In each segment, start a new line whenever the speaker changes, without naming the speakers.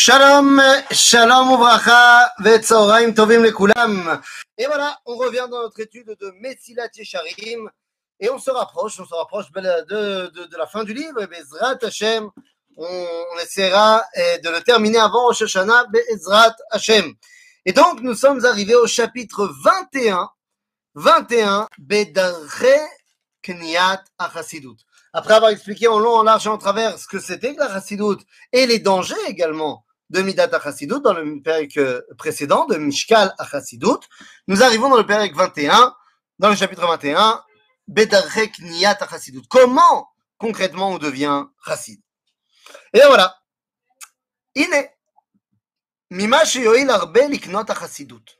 Shalom, shalom uvracha, vetzoraim tovim lekulam. Et voilà, on revient dans notre étude de Messilat Yesharim et on se rapproche, on se rapproche de, la fin du livre. Bezrat Hashem, on, on essaiera eh, de le terminer avant Rosh Hashanah, Bezrat Hashem. Et donc, nous sommes arrivés au chapitre 21, 21, Bedarche Kniat Achasidut. Après avoir expliqué en long, en large et en travers ce que c'était que la chassidoute et les dangers également de Midat HaChassidut dans le période précédent, de Mishkal HaChassidut, nous arrivons dans le période 21, dans le chapitre 21, Bedarek Niyat HaChassidut. Comment concrètement on devient chassid Et voilà. Ine. Mima sheyoil arbe liknot HaChassidut.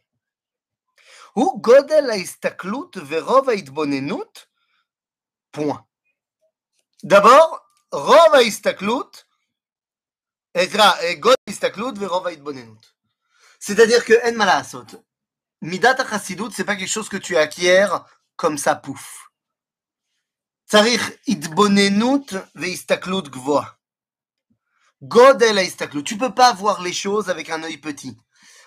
הוא גודל ההסתכלות ורוב ההתבוננות, point. D'abord, רוב ההסתכלות, eh, C'est-à-dire que En Midat Chassidut, c'est pas quelque chose que tu acquiers comme ça, pouf. Tu peux pas voir les choses avec un œil petit.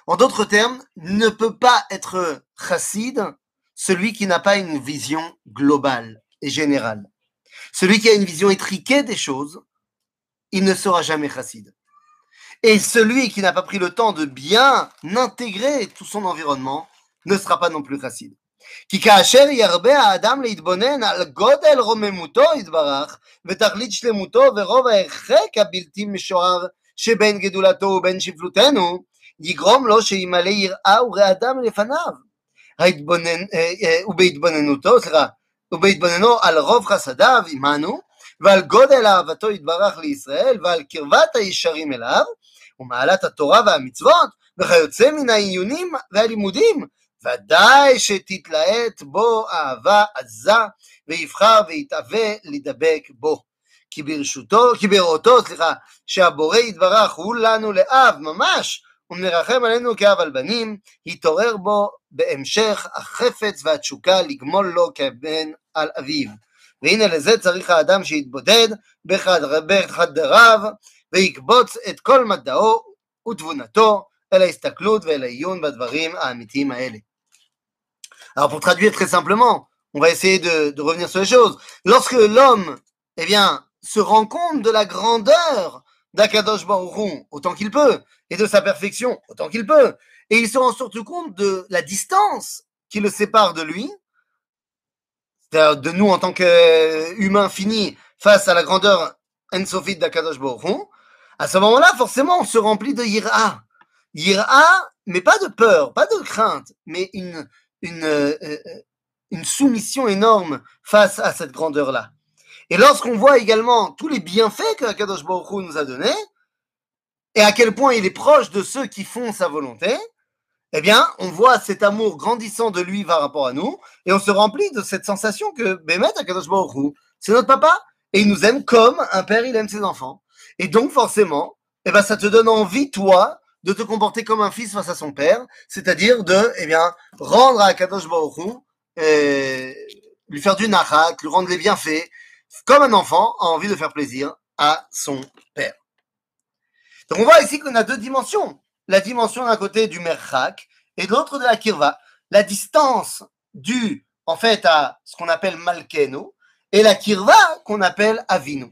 En d'autres termes, ne peut pas être chassid celui qui n'a pas une vision globale et générale. Celui qui a une vision étriquée des choses, il ne sera jamais chassid. Et celui qui n'a pas pris le temps de bien intégrer tout son environnement ne sera pas non plus chassid. כי כאשר ירבה האדם להתבונן על גודל רוממותו יתברך ותכלית שלמותו ורוב ההרחק הבלתי משוער שבין גדולתו ובין שפלותנו, יגרום לו שימלא יראה ורעדם לפניו. ההתבונן, ובהתבוננותו, סליחה, ובהתבוננו על רוב חסדיו עמנו, ועל גודל אהבתו יתברך לישראל, ועל קרבת הישרים אליו, ומעלת התורה והמצוות, וכיוצא מן העיונים והלימודים, ודאי שתתלהט בו אהבה עזה, ויבחר ויתאווה לדבק בו. כי ברשותו, כי בראותו, סליחה, שהבורא יתברך הוא לנו לאב ממש, ומרחם עלינו כאב על בנים, התעורר בו בהמשך החפץ והתשוקה לגמול לו כבן על אביו. והנה לזה צריך האדם שיתבודד בחדריו ויקבוץ את כל מדעו ותבונתו אל ההסתכלות ואל העיון בדברים האמיתיים האלה. Alors pour traduire très simplement, on va essayer de, de revenir sur les choses. Lorsque l'homme, eh bien, se rend compte de la grandeur d'Akadosh Baruch autant qu'il peut, et de sa perfection autant qu'il peut, et il se rend surtout compte de la distance qui le sépare de lui, c'est-à-dire de nous en tant qu'humains finis face à la grandeur ensofite d'Akadosh Baruch à ce moment-là, forcément, on se remplit de yira. Yira, mais pas de peur, pas de crainte, mais une, une, euh, une soumission énorme face à cette grandeur-là. Et lorsqu'on voit également tous les bienfaits que Akadosh Baruch nous a donnés, et à quel point il est proche de ceux qui font sa volonté, eh bien, on voit cet amour grandissant de lui par rapport à nous, et on se remplit de cette sensation que Bémet Akadosh Baruch c'est notre papa, et il nous aime comme un père il aime ses enfants. Et donc, forcément, eh ben, ça te donne envie, toi, de te comporter comme un fils face à son père, c'est-à-dire de, eh bien, rendre à Akadosh Baruch lui faire du nachat, lui rendre les bienfaits, comme un enfant a envie de faire plaisir à son père. Donc on voit ici qu'on a deux dimensions. La dimension d'un côté du merchak et de l'autre de la kirva. La distance due en fait à ce qu'on appelle malkeno et la kirva qu'on appelle avinu.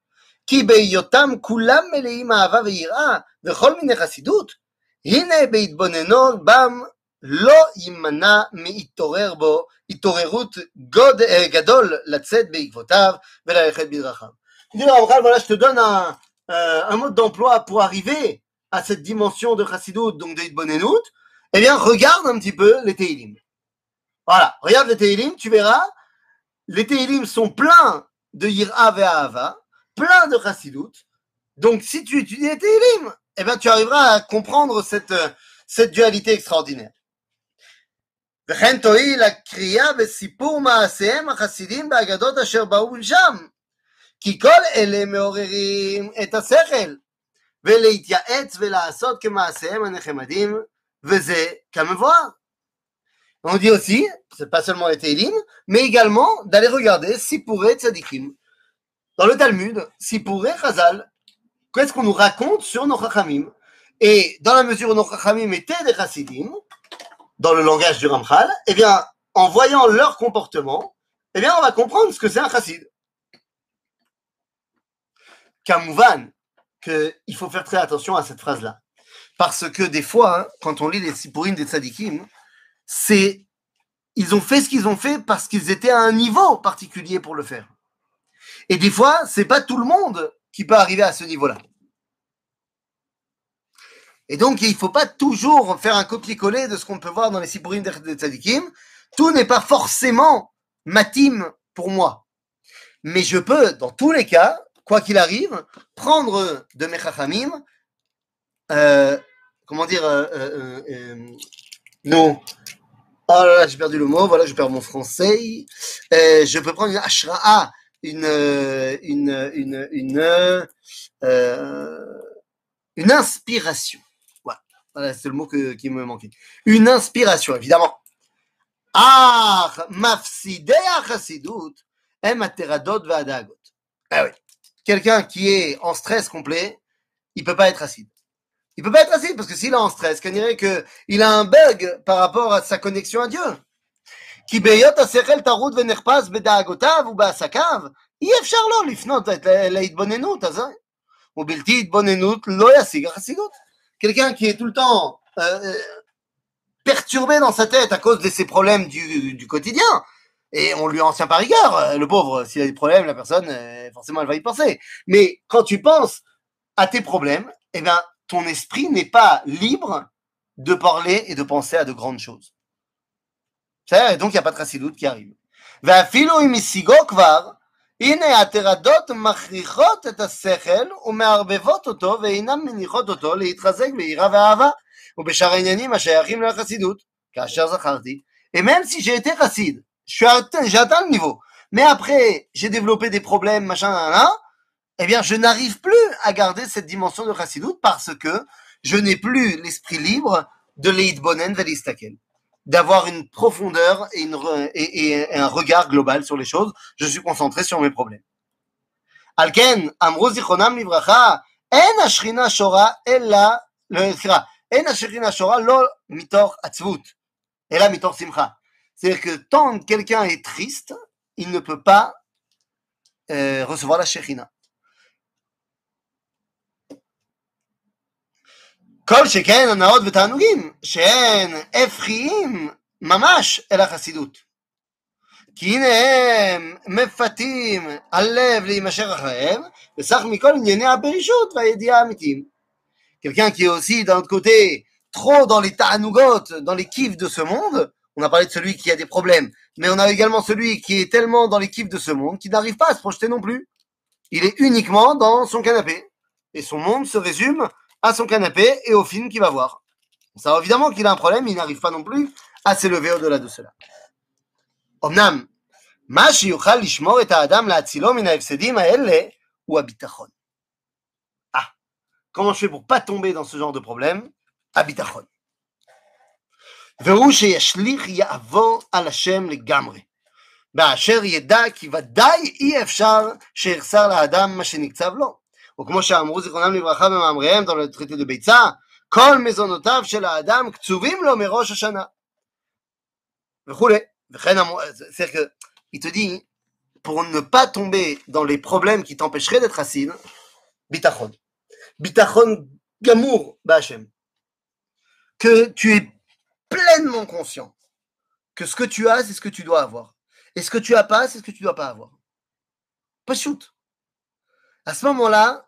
כי בהיותם כולם מלאים אהבה ויראה וכל מיני חסידות, הנה בהתבוננו בם לא יימנע מהתעורר בו התעוררות גוד, גדול לצאת בעקבותיו וללכת בדרכיו. Voilà, je te donne un, euh, un mode d'emploi pour arriver à cette dimension de Chassidut, donc de Bonenout, eh bien, regarde un petit peu les Teilim. Voilà, regarde les Teilim, tu verras, les Teilim sont pleins de Yir'a Ve'ahava, pleins de Chassidut. Donc, si tu étudies les Teilim, eh bien, tu arriveras à comprendre cette, cette dualité extraordinaire. וכן תועיל הקריאה בסיפור מעשיהם החסידים באגדות אשר באו משם. כי כל אלה מעוררים את השכל, ולהתייעץ ולעשות כמעשיהם הנחמדים, וזה כמבואר. On dit aussi, c'est pas seulement les Teilim, mais également d'aller regarder Sipuré Tzadikim. dans le Talmud, Sipuré Chazal, qu'est-ce qu'on nous raconte sur nos Chachamim? Et dans la mesure où nos Chachamim étaient des Chassidim, dans le langage du Ramchal, eh bien, en voyant leur comportement, eh bien, on va comprendre ce que c'est un chassid. Kamouvan, qu'il faut faire très attention à cette phrase-là. Parce que des fois, hein, quand on lit les Sipurim des Tzadikim, c'est, ils ont fait ce qu'ils ont fait parce qu'ils étaient à un niveau particulier pour le faire. Et des fois, c'est pas tout le monde qui peut arriver à ce niveau-là. Et donc, il ne faut pas toujours faire un copier-coller de ce qu'on peut voir dans les Sipurim des Tzadikim. Tout n'est pas forcément matim pour moi. Mais je peux, dans tous les cas, quoi qu'il arrive, prendre de mes chachamim, euh, comment dire, euh, euh, non. Oh là là, j'ai perdu le mot, voilà, je perds mon français. Je peux prendre une ashra'a, une, euh, une, inspiration. Voilà, c'est le mot qui me manquait. Une inspiration, évidemment. Ah, mafsidei chassidut, em ateradot. Ah oui. Quelqu'un qui est en stress complet, il peut pas être acide. Il peut pas être acide parce que s'il est en stress, qu'on dirait que il a un bug par rapport à sa connexion à Dieu. כי בהיות השכל טרוד ונחפש בדאגותיו ובעסקיו, אי אפשר לו לפנות את- להתבוננות הזאת. ובלתי התבוננות לא ישיג החסידות. quelqu'un qui est tout le temps euh, euh, perturbé dans sa tête à cause de ses problèmes du, du quotidien, et on lui en tient par rigueur, euh, le pauvre, s'il a des problèmes, la personne, euh, forcément, elle va y penser. Mais quand tu penses à tes problèmes, eh bien, ton esprit n'est pas libre de parler et de penser à de grandes choses. Et donc, il n'y a pas de chassidoute qui arrive. Et même si j'ai été chassid, j'ai atteint le niveau, mais après j'ai développé des problèmes, machin, là, là, eh bien je n'arrive plus à garder cette dimension de chassidoute parce que je n'ai plus l'esprit libre de l'Eid Bonen Velistakel d'avoir une profondeur et, une, et, et, un regard global sur les choses. Je suis concentré sur mes problèmes. Alken, Amro Zichonam Livracha, En Ashrina Shora, Ella, En Ashrina Shora, Lol Mitor Atzvut, Ella Mitor Simcha. C'est-à-dire que tant quelqu'un est triste, il ne peut pas euh, recevoir la Shekhinah. כל שכן הנאות ותענוגים, שהן הפכיים ממש אל החסידות. כי הנה הם מפתים הלב להימשך אחריהם, וסך מכל ענייני הברישות והידיעה האמיתיים. Quelqu'un qui est aussi d'un autre côté trop dans les ta'anougot, dans les kiffs de ce monde, on a parlé de celui qui a des problèmes, mais on a également celui qui est tellement dans les kiffs de ce monde qu'il n'arrive pas à se projeter non plus. Il est uniquement dans son canapé. Et son monde se résume à son canapé et au film qu'il va voir. Ça, évidemment qu'il a un problème, il n'arrive pas non plus à s'élever au-delà de cela. אמנם, מה שיוכל לשמור את האדם להצילו מן ההפסדים האלה הוא הביטחון. Ah, comment je fais pour pas tomber dans ce genre de problème הביטחון. והוא שישליך יעבור על השם לגמרי. באשר ידע כי ודאי אי אפשר שיחסר לאדם מה שנקצב לו. או כמו שאמרו זיכרונם לברכה במאמריהם, dans le traité de ביצה, כל מזונותיו של האדם קצובים לו מראש השנה. וכולי. וכן אמרו, c'est-à-dire que, il te dit, pour ne pas tomber dans les problèmes qui t'empêcheraient d'être assis, bitachon. Bitachon gamour, Bachem. Que tu es pleinement conscient que ce que tu as, c'est ce que tu dois avoir. Et ce que tu as pas, c'est ce que tu dois pas avoir. Pas shoot. à ce moment-là,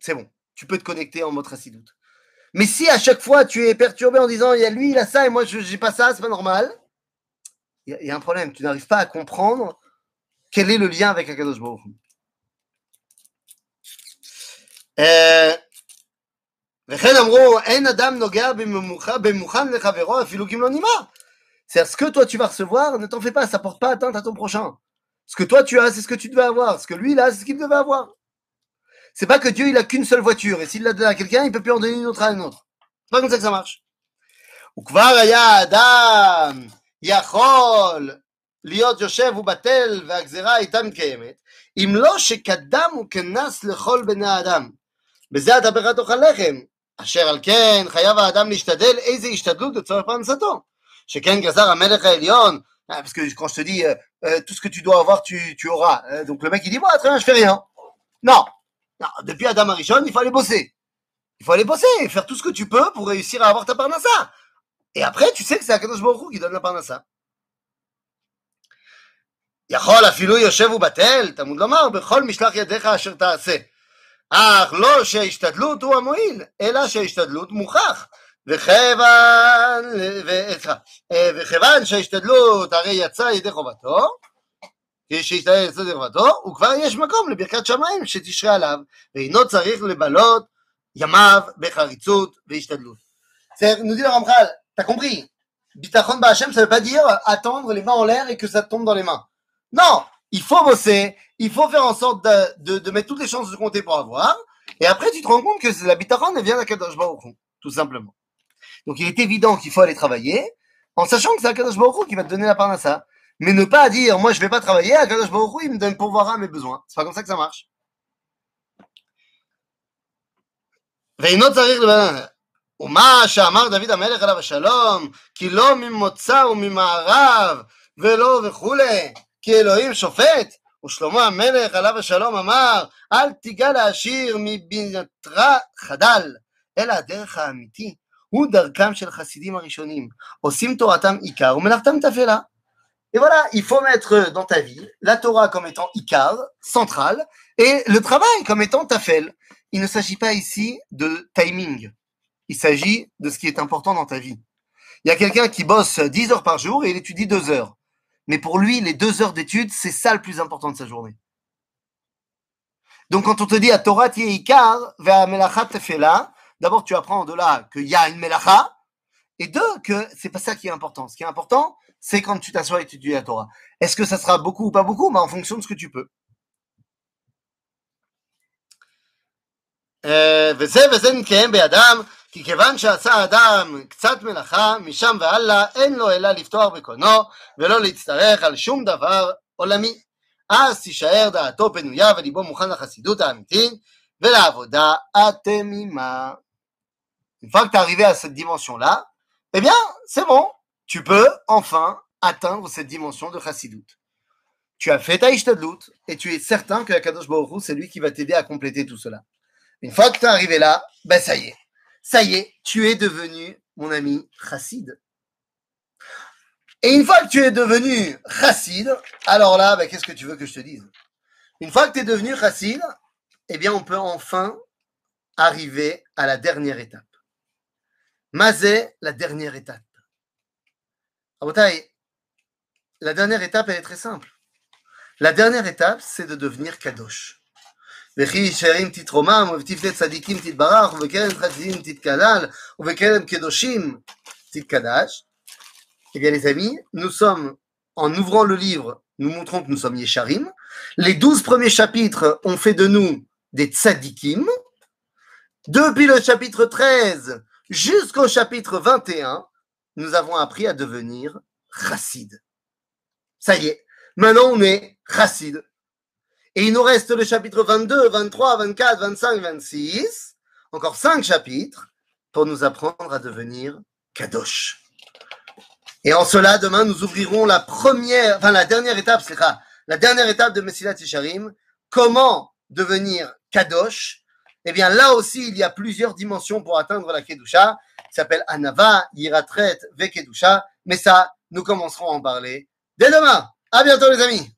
c'est bon. Tu peux te connecter en mode doute. Mais si à chaque fois tu es perturbé en disant il y a lui, il a ça et moi je n'ai pas ça, c'est pas normal, il y, a un problème. Tu n'arrives pas à comprendre quel est le lien avec Akadosh Baruch. Euh, C'est-à-dire ce que toi tu vas recevoir, ne t'en fais pas, ça porte pas atteinte à ton prochain. Ce que toi tu as, c'est ce que tu devais avoir. Ce que lui, il a, c'est ce qu'il devait avoir. C'est pas que Dieu, il a qu'une seule voiture, et s'il l'a donné à quelqu'un, il peut plus en donner une autre à un autre. C'est pas comme ça que ça marche. וכבר היה אדם יכול להיות יושב ובטל והגזירה הייתה מתקיימת, אם לא שקדם וכנס לכל בני האדם. בזה אתה בך תאכל לחם, אשר על כן חייב האדם להשתדל איזה השתדלות לצורך פרנסתו. שכן גזר המלך העליון, ah, parce que quand je te dis euh, euh, tout ce que tu dois avoir, tu, tu auras. Euh, donc le mec il dit bon, très bien, je fais rien. Non, non depuis Adam Arishon, il faut aller bosser. Il faut aller bosser, faire tout ce que tu peux pour réussir à avoir ta parnassa. Et après, tu sais que c'est Akadosh Baruch Hu qui donne la parnassa. יכול אפילו יושב ובטל, תלמוד לומר, בכל משלח ידיך אשר תעשה. אך לא שההשתדלות הוא המועיל, אלא שההשתדלות מוכח. וכיוון, וכיוון שההשתדלות הרי יצא ידי חובתו, שהשתדל יצא ידי חובתו, וכבר יש מקום לברכת שמיים שתשרה עליו, ואינו צריך לבלות ימיו בחריצות והשתדלות. nous dit le Ramchal, t'as compris Bitachon Ba'Hachem, ça veut pas dire attendre les mains en l'air et que ça tombe dans les mains. Non, il faut bosser, il faut faire en sorte de, de, de mettre toutes les chances de compter pour avoir, et après tu te rends compte que la bitachon elle vient d'Akadosh Baruch tout simplement. Donc il est évident qu'il faut aller travailler, en sachant que c'est Akadosh Baruch qui va te donner la parnassa. Mais ne pas dire, moi je vais pas travailler, Akadosh Baruch il me donne pourvoir à mes besoins. C'est pas comme ça que ça marche. ואינו צריך לבנן. ומה שאמר דוד המלך עליו השלום, כי לא ממוצא וממערב ולא וכולי, כי אלוהים שופט, ושלמה המלך עליו השלום אמר, אל תיגע לעשיר מבינתך חדל, אלא הדרך האמיתי הוא דרכם של חסידים הראשונים, עושים תורתם עיקר ומלאכתם תפלה. Et voilà, il faut mettre dans ta vie la Torah comme étant Ikar, central, et le travail comme étant Tafel. Il ne s'agit pas ici de timing. Il s'agit de ce qui est important dans ta vie. Il y a quelqu'un qui bosse 10 heures par jour et il étudie 2 heures. Mais pour lui, les 2 heures d'études, c'est ça le plus important de sa journée. Donc quand on te dit à Torah Ikar, vers Melachat Tefela, d'abord tu apprends de là qu'il y a une Melacha, et deux, que c'est pas ça qui est important. Ce qui est important, c'est quand tu t'assois et tu étudies la Torah. Est-ce que ça sera beaucoup ou pas beaucoup bah, En fonction de ce que tu peux. וזה וזה נתקיים בידם, כי כיוון שעשה אדם קצת מלאכה, משם והלאה אין לו אלא לפתוח בקונו, ולא להצטרך על שום דבר עולמי. אז תישאר דעתו פנויה וליבו מוכן לחסידות האמיתית ולעבודה התמימה. une fois que tu es arrivé à cette dimension-là, eh bien, c'est bon, tu peux enfin atteindre cette dimension de chassidut. Tu as fait ta et tu es certain que Kadosh Baruch c'est lui qui va t'aider à compléter tout cela. Une fois que tu es arrivé là, ben ça y est. Ça y est, tu es devenu, mon ami, chassid. Et une fois que tu es devenu chassid, alors là, ben, qu'est-ce que tu veux que je te dise? Une fois que tu es devenu chassid, eh bien, on peut enfin arriver à la dernière étape. Mazé, la dernière étape. La dernière étape, elle est très simple. La dernière étape, c'est de devenir kadosh. וכי ישרים תתרומם, ובתפני צדיקים תתברך, ובקרן חסידים תתקלל, ובקרן קדושים תתקדש. Eh bien, les amis, nous sommes, en ouvrant le livre, nous montrons que nous sommes Yesharim. Les douze premiers chapitres ont fait de nous des tzadikim. Depuis le chapitre 13 jusqu'au chapitre 21, nous avons appris à devenir chassid. Ça y est, maintenant on est chassid. Et il nous reste le chapitre 22, 23, 24, 25, 26, encore cinq chapitres pour nous apprendre à devenir kadosh. Et en cela, demain, nous ouvrirons la première, enfin la dernière étape, c'est la dernière étape de Messilat Tisharim, comment devenir kadosh. Eh bien, là aussi, il y a plusieurs dimensions pour atteindre la kedusha, qui s'appelle Anava, Yiratret, Ve Kedusha. Mais ça, nous commencerons à en parler dès demain. À bientôt, les amis.